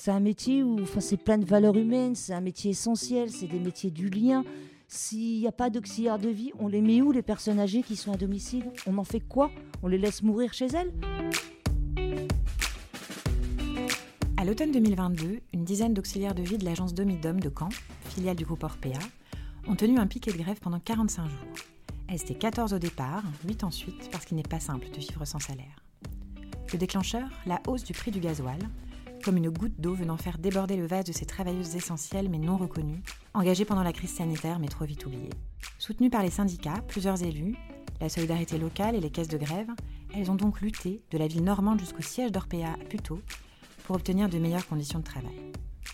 c'est un métier où enfin, c'est plein de valeurs humaines, c'est un métier essentiel, c'est des métiers du lien. S'il n'y a pas d'auxiliaire de vie, on les met où les personnes âgées qui sont à domicile? On en fait quoi? On les laisse mourir chez elles? À l'automne 2022, une dizaine d'auxiliaires de vie de l'agence Domidom de Caen, filiale du groupe Orpea, ont tenu un piquet de grève pendant 45 jours. Elles étaient 14 au départ, 8 ensuite, parce qu'il n'est pas simple de vivre sans salaire. Le déclencheur, la hausse du prix du gasoil, comme une goutte d'eau venant faire déborder le vase de ces travailleuses essentielles mais non reconnues, engagées pendant la crise sanitaire mais trop vite oubliées. Soutenues par les syndicats, plusieurs élus, la solidarité locale et les caisses de grève, elles ont donc lutté de la ville normande jusqu'au siège d'Orpea à Puteaux pour obtenir de meilleures conditions de travail.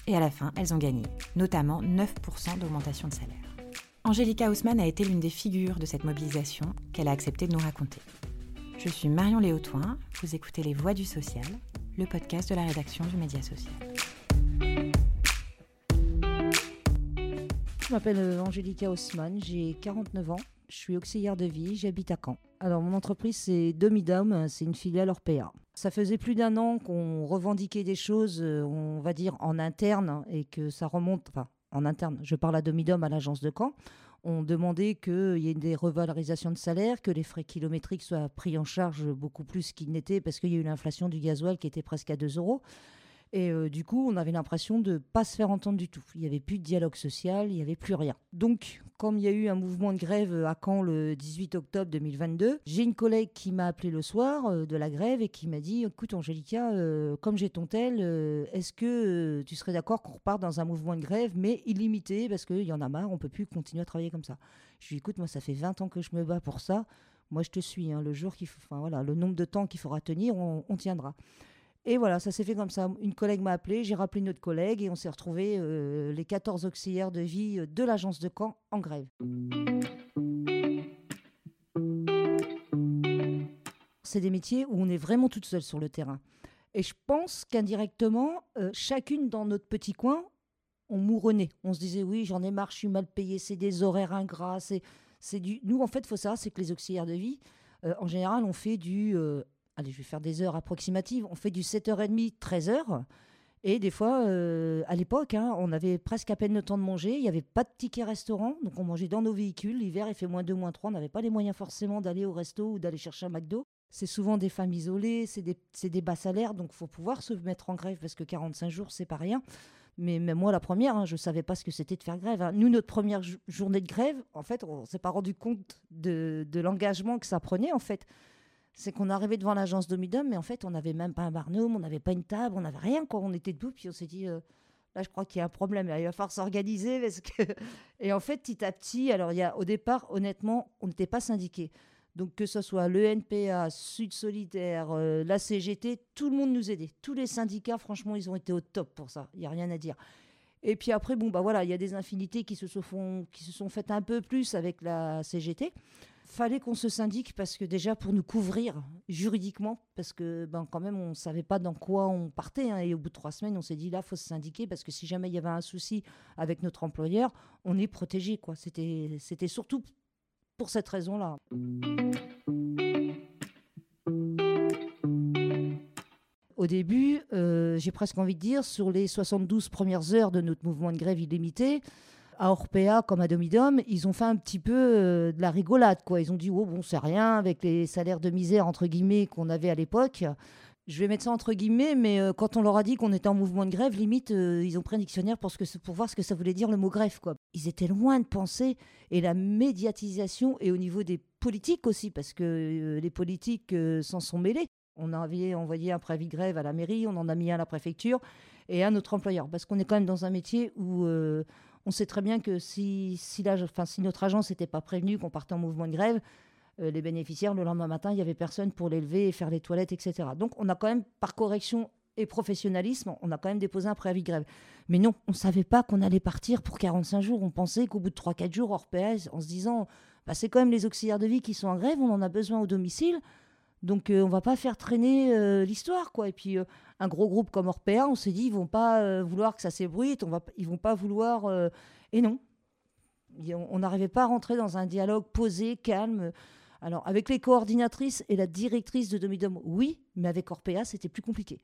Et à la fin, elles ont gagné, notamment 9% d'augmentation de salaire. Angélica Haussmann a été l'une des figures de cette mobilisation qu'elle a accepté de nous raconter. Je suis Marion Léotoin, vous écoutez Les Voix du Social, le podcast de la rédaction du Média Social. Je m'appelle euh, Angélica Haussmann, j'ai 49 ans, je suis auxiliaire de vie, j'habite à Caen. Alors mon entreprise c'est Domidom, c'est une filiale Orpea. Ça faisait plus d'un an qu'on revendiquait des choses, euh, on va dire en interne, et que ça remonte, enfin en interne, je parle à Domidom à l'agence de Caen, on demandait qu'il y ait des revalorisations de salaire, que les frais kilométriques soient pris en charge beaucoup plus qu'ils n'étaient, parce qu'il y a eu l'inflation du gasoil qui était presque à 2 euros. Et euh, du coup, on avait l'impression de ne pas se faire entendre du tout. Il n'y avait plus de dialogue social, il n'y avait plus rien. Donc, comme il y a eu un mouvement de grève à Caen le 18 octobre 2022, j'ai une collègue qui m'a appelé le soir euh, de la grève et qui m'a dit Écoute, Angélica, euh, comme j'ai ton tel, est-ce que tu serais d'accord qu'on reparte dans un mouvement de grève, mais illimité, parce qu'il y en a marre, on ne peut plus continuer à travailler comme ça Je lui ai dit Écoute, moi, ça fait 20 ans que je me bats pour ça. Moi, je te suis. Hein. le jour qu'il enfin, voilà, le nombre de temps qu'il faudra tenir, on tiendra. Et voilà, ça s'est fait comme ça. Une collègue m'a appelé, j'ai rappelé notre collègue et on s'est retrouvés, euh, les 14 auxiliaires de vie euh, de l'agence de Caen, en grève. C'est des métiers où on est vraiment toute seule sur le terrain. Et je pense qu'indirectement, euh, chacune dans notre petit coin, on mouronnait. On se disait, oui, j'en ai marre, je suis mal payé, c'est des horaires ingrats. C'est, du... Nous, en fait, il faut savoir, c'est que les auxiliaires de vie, en général, on fait du allez, je vais faire des heures approximatives, on fait du 7h30, 13h. Et des fois, euh, à l'époque, hein, on avait presque à peine le temps de manger. Il n'y avait pas de ticket restaurant. Donc, on mangeait dans nos véhicules. L'hiver, il fait moins 2, moins 3. On n'avait pas les moyens forcément d'aller au resto ou d'aller chercher un McDo. C'est souvent des femmes isolées, c'est des, des, bas salaires. Donc, faut pouvoir se mettre en grève parce que 45 jours, c'est pas rien. Mais même moi, la première, hein, je ne savais pas ce que c'était de faire grève. Hein. Nous, notre première journée de grève, en fait, on ne s'est pas rendu compte de, de l'engagement que ça prenait, en fait c'est qu'on arrivait devant l'agence Domidom, mais en fait, on n'avait même pas un barnum, on n'avait pas une table, on n'avait rien. Quand on était debout, puis on s'est dit, euh, là, je crois qu'il y a un problème, il va falloir s'organiser. Parce que... Et en fait, petit à petit, alors, y a, au départ, honnêtement, on n'était pas syndiqués. Donc, que ce soit l'ENPA, Sud Solitaire, euh, la CGT, tout le monde nous aidait. Tous les syndicats, franchement, ils ont été au top pour ça. Il n'y a rien à dire. Et puis après, bon, bah voilà, il y a des infinités qui se, qui se sont faites un peu plus avec la CGT fallait qu'on se syndique parce que déjà pour nous couvrir juridiquement, parce que ben, quand même on ne savait pas dans quoi on partait. Hein, et au bout de trois semaines, on s'est dit là, faut se syndiquer parce que si jamais il y avait un souci avec notre employeur, on est protégé. C'était surtout pour cette raison-là. Au début, euh, j'ai presque envie de dire, sur les 72 premières heures de notre mouvement de grève illimité, à Orpea comme à Domidom, ils ont fait un petit peu euh, de la rigolade. Quoi. Ils ont dit, oh bon, c'est rien, avec les salaires de misère, entre guillemets, qu'on avait à l'époque. Je vais mettre ça entre guillemets, mais euh, quand on leur a dit qu'on était en mouvement de grève, limite, euh, ils ont pris un dictionnaire pour, que, voir ce que ça voulait dire le mot grève. Quoi. Ils étaient loin de penser, et la médiatisation, et au niveau des politiques aussi, parce que les politiques s'en sont mêlés. On avait envoyé un préavis de grève à la mairie, on en a mis un à la préfecture, et à notre employeur, parce qu'on est quand même dans un métier où on sait très bien que si, si, notre agence n'était pas prévenue qu'on partait en mouvement de grève, euh, les bénéficiaires, le lendemain matin, il n'y avait personne pour les lever et faire les toilettes, etc. Donc on a quand même, par correction et professionnalisme, on a quand même déposé un préavis de grève. Mais non, on ne savait pas qu'on allait partir pour 45 jours. On pensait qu'au bout de 3-4 jours, hors PS, en se disant, bah, c'est quand même les auxiliaires de vie qui sont en grève, on en a besoin au domicile. Donc on euh, on va pas faire traîner euh, l'histoire quoi. Et puis euh, un gros groupe comme Orpea, on s'est dit ils vont pas vouloir que ça s'ébruite, on va ils vont pas vouloir et non. On n'arrivait pas à rentrer dans un dialogue posé, calme. Alors avec les coordinatrices et la directrice de Domidom, oui, mais avec Orpea, c'était plus compliqué.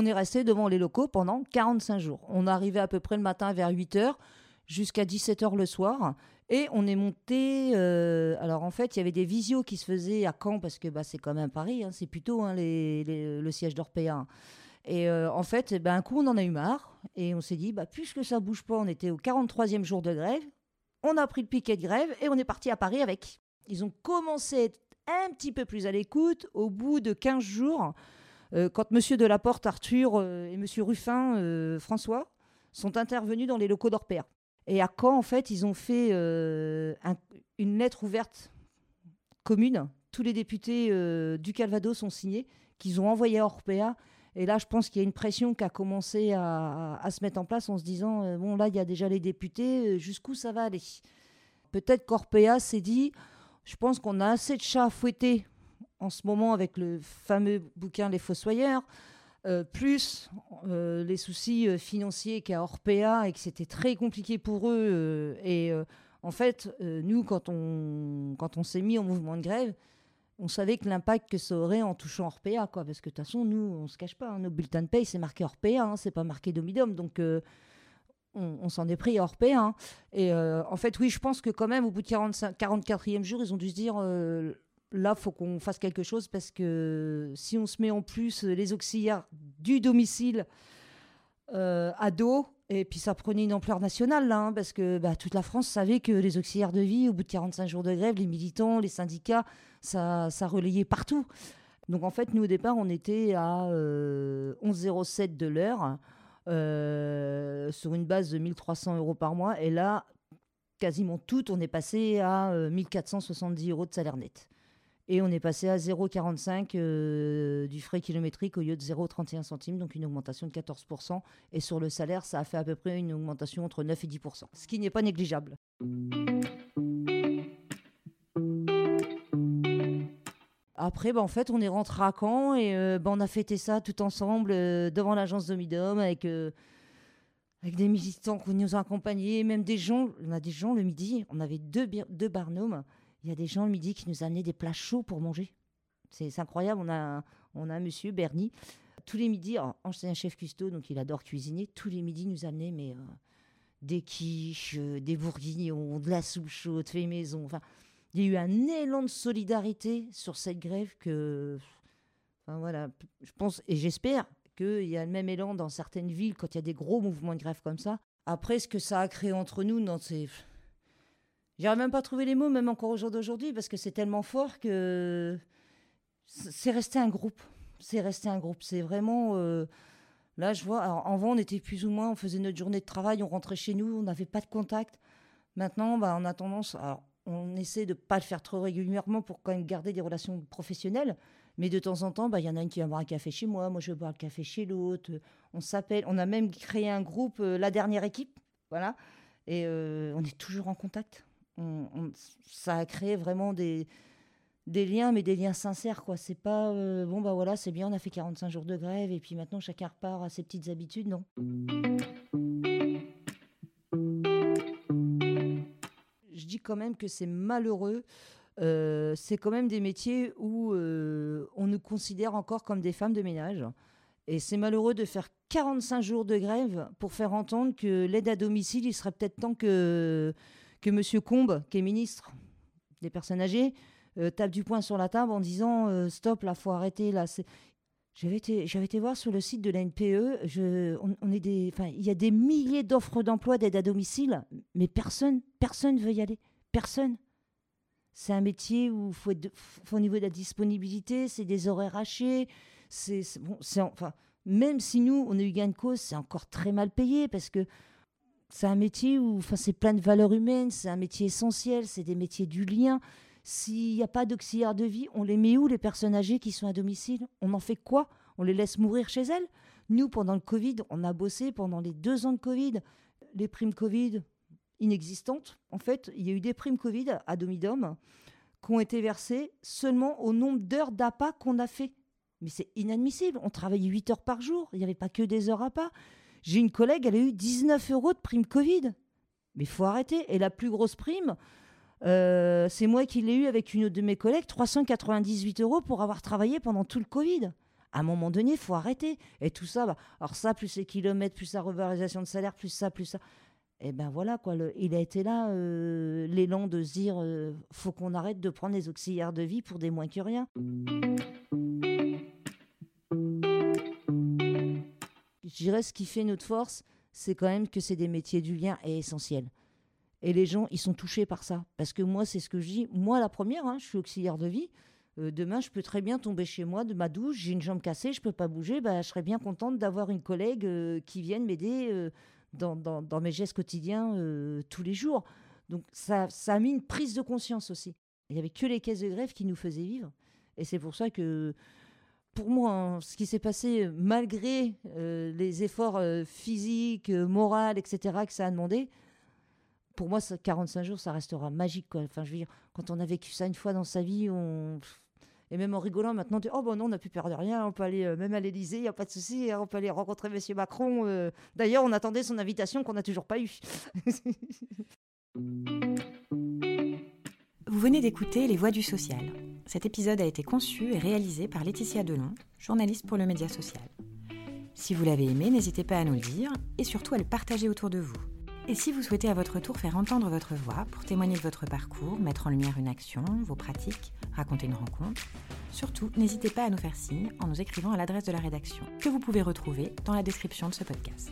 on est resté devant les locaux pendant 45 jours. On arrivait à peu près le matin vers 8 h jusqu'à 17 h le soir. Et on est monté. Euh, alors en fait, il y avait des visios qui se faisaient à Caen parce que bah, c'est quand même Paris, hein, c'est plutôt hein, le siège d'Orpea. Et euh, en fait, ben, un coup, on en a eu marre et on s'est dit, bah, puisque ça bouge pas, on était au 43e jour de grève, on a pris le piquet de grève et on est parti à Paris avec. Ils ont commencé à être un petit peu plus à l'écoute au bout de 15 jours, euh, quand M. Delaporte, Arthur et M. Ruffin, François, sont intervenus dans les locaux d'Orpea. Et à Caen, en fait, ils ont fait une lettre ouverte commune. Tous les députés du Calvados ont signé, qu'ils ont envoyé à Orpea. Et là, je pense qu'il y a une pression qui a commencé à, se mettre en place en se disant bon, là, il y a déjà les députés, jusqu'où ça va aller? Peut-être qu'Orpea s'est dit je pense qu'on a assez de chats à fouetter en ce moment avec le fameux bouquin Les Fossoyeurs, euh, plus euh, les soucis euh, financiers qu'a Orpea et que c'était très compliqué pour eux. et en fait, nous, quand on, quand on s'est mis en mouvement de grève, on savait que l'impact que ça aurait en touchant Orpea, quoi, parce que de toute façon, nous, on se cache pas, hein, nos bulletins de paye, c'est marqué Orpea, hein, c'est pas marqué Domidom, donc on, s'en est pris à Orpea. Hein. Et en fait, oui, je pense que quand même, au bout de 45, 44e jour, ils ont dû se dire là, faut qu'on fasse quelque chose parce que si on se met en plus les auxiliaires du domicile euh, à dos, et puis ça prenait une ampleur nationale, là, hein, parce que bah, toute la France savait que les auxiliaires de vie, au bout de 45 jours de grève, les militants, les syndicats, ça, relayait partout. Donc en fait, nous au départ, on était à 11,07 euh, de l'heure, euh, sur une base de 1300 euros par mois, et là, quasiment tout, on est passé à 1470 euros de salaire net. Et on est passé à 0,45 euh, du frais kilométrique au lieu de 0,31 centimes, donc une augmentation de 14%. Et sur le salaire, ça a fait à peu près une augmentation entre 9 et 10%, ce qui n'est pas négligeable. Après, bah, en fait, on est rentré à Caen et euh, bah, on a fêté ça tout ensemble euh, devant l'agence Domidom avec, avec des militants qui nous ont accompagnés, même des gens. On a des gens le midi, on avait deux, deux il y a des gens le midi qui nous amenaient des plats chauds pour manger. C'est incroyable. On a, on a un monsieur, Bernie, tous les midis, un chef cuistot, donc il adore cuisiner. Tous les midis, nous amenait mais, euh, des quiches, euh, des bourguignons, de la soupe chaude, fait maison. Enfin, il y a eu un élan de solidarité sur cette grève que. Enfin, voilà, je pense et j'espère qu'il y a le même élan dans certaines villes quand il y a des gros mouvements de grève comme ça. Après, ce que ça a créé entre nous, non, c'est J'arrive même pas à trouver les mots, même encore au jour d'aujourd'hui, parce que c'est tellement fort que c'est resté un groupe. C'est resté un groupe. C'est vraiment. Euh, là, je vois. Alors, avant, on était plus ou moins, on faisait notre journée de travail, on rentrait chez nous, on n'avait pas de contact. Maintenant, bah, on a tendance. Alors, on essaie de pas le faire trop régulièrement pour quand même garder des relations professionnelles. Mais de temps en temps, bah, il y en a une qui va boire un café chez moi, moi je vais boire le café chez l'autre. On s'appelle. On a même créé un groupe, euh, la dernière équipe. Voilà. Et euh, on est toujours en contact ça a créé vraiment des, liens, mais des liens sincères. quoi. C'est pas euh, bon, bah voilà, c'est bien, on a fait 45 jours de grève et puis maintenant chacun repart à ses petites habitudes, non? Je dis quand même que c'est malheureux. Euh, c'est quand même des métiers où euh, on nous considère encore comme des femmes de ménage. Et c'est malheureux de faire 45 jours de grève pour faire entendre que l'aide à domicile, il serait peut-être temps que que M. Combe, qui est ministre des personnes âgées, euh, tape du poing sur la table en disant euh, stop, là, faut arrêter. Là, j'avais été, j'avais été voir sur le site de la NPE. On, est des, il y a des milliers d'offres d'emploi d'aide à domicile, mais personne, personne veut y aller. Personne. C'est un métier où faut, au niveau de la disponibilité, c'est des horaires hachés. C'est, bon, enfin, même si nous on a eu gain de cause, c'est encore très mal payé parce que c'est un métier où enfin, c'est plein de valeurs humaines, c'est un métier essentiel, c'est des métiers du lien. S'il n'y a pas d'auxiliaire de vie, on les met où les personnes âgées qui sont à domicile? On en fait quoi? On les laisse mourir chez elles? Nous, pendant le Covid, on a bossé pendant les deux ans de Covid. Les primes Covid inexistantes. En fait, il y a eu des primes Covid à Domidom qui ont été versées seulement au nombre d'heures d'appât qu'on a fait. Mais c'est inadmissible. On travaillait 8 heures par jour. Il n'y avait pas que des heures à. J'ai une collègue, elle a eu 19 euros de prime Covid. Mais il faut arrêter. Et la plus grosse prime, euh, c'est moi qui l'ai eu avec une de mes collègues, 398 euros pour avoir travaillé pendant tout le Covid. À un moment donné, il faut arrêter. Et tout ça, bah, alors ça, plus les kilomètres, plus la revalorisation de salaire, plus ça, plus ça. Et ben voilà, quoi, il a été là, euh, l'élan de se dire, euh, faut qu'on arrête de prendre les auxiliaires de vie pour des moins que rien. Je dirais ce qui fait notre force, c'est quand même que c'est des métiers du lien et essentiels. Et les gens, ils sont touchés par ça. Parce que moi, c'est ce que je dis. Moi, la première, hein, je suis auxiliaire de vie. Euh, demain, je peux très bien tomber chez moi de ma douche, j'ai une jambe cassée, je peux pas bouger. Bah, je serais bien contente d'avoir une collègue euh, qui vienne m'aider euh, dans, dans, mes gestes quotidiens tous les jours. Donc, ça, ça a mis une prise de conscience aussi. Il n'y avait que les caisses de grève qui nous faisaient vivre. Et c'est pour ça que pour moi, hein, ce qui s'est passé, malgré les efforts physiques, moraux, etc., que ça a demandé, pour moi, 45 jours, ça restera magique. Quoi. Enfin, quand on a vécu ça une fois dans sa vie, et même en rigolant, maintenant, on dit, oh bon non, on n'a plus peur de rien, on peut aller euh, même à l'Elysée, il n'y a pas de souci, hein, on peut aller rencontrer M. Macron. Euh. D'ailleurs, on attendait son invitation qu'on n'a toujours pas eue. Vous venez d'écouter Les Voix du Social. Cet épisode a été conçu et réalisé par Laetitia Delon, journaliste pour le Média Social. Si vous l'avez aimé, n'hésitez pas à nous le dire et surtout à le partager autour de vous. Et si vous souhaitez à votre tour faire entendre votre voix pour témoigner de votre parcours, mettre en lumière une action, vos pratiques, raconter une rencontre, surtout n'hésitez pas à nous faire signe en nous écrivant à l'adresse de la rédaction que vous pouvez retrouver dans la description de ce podcast.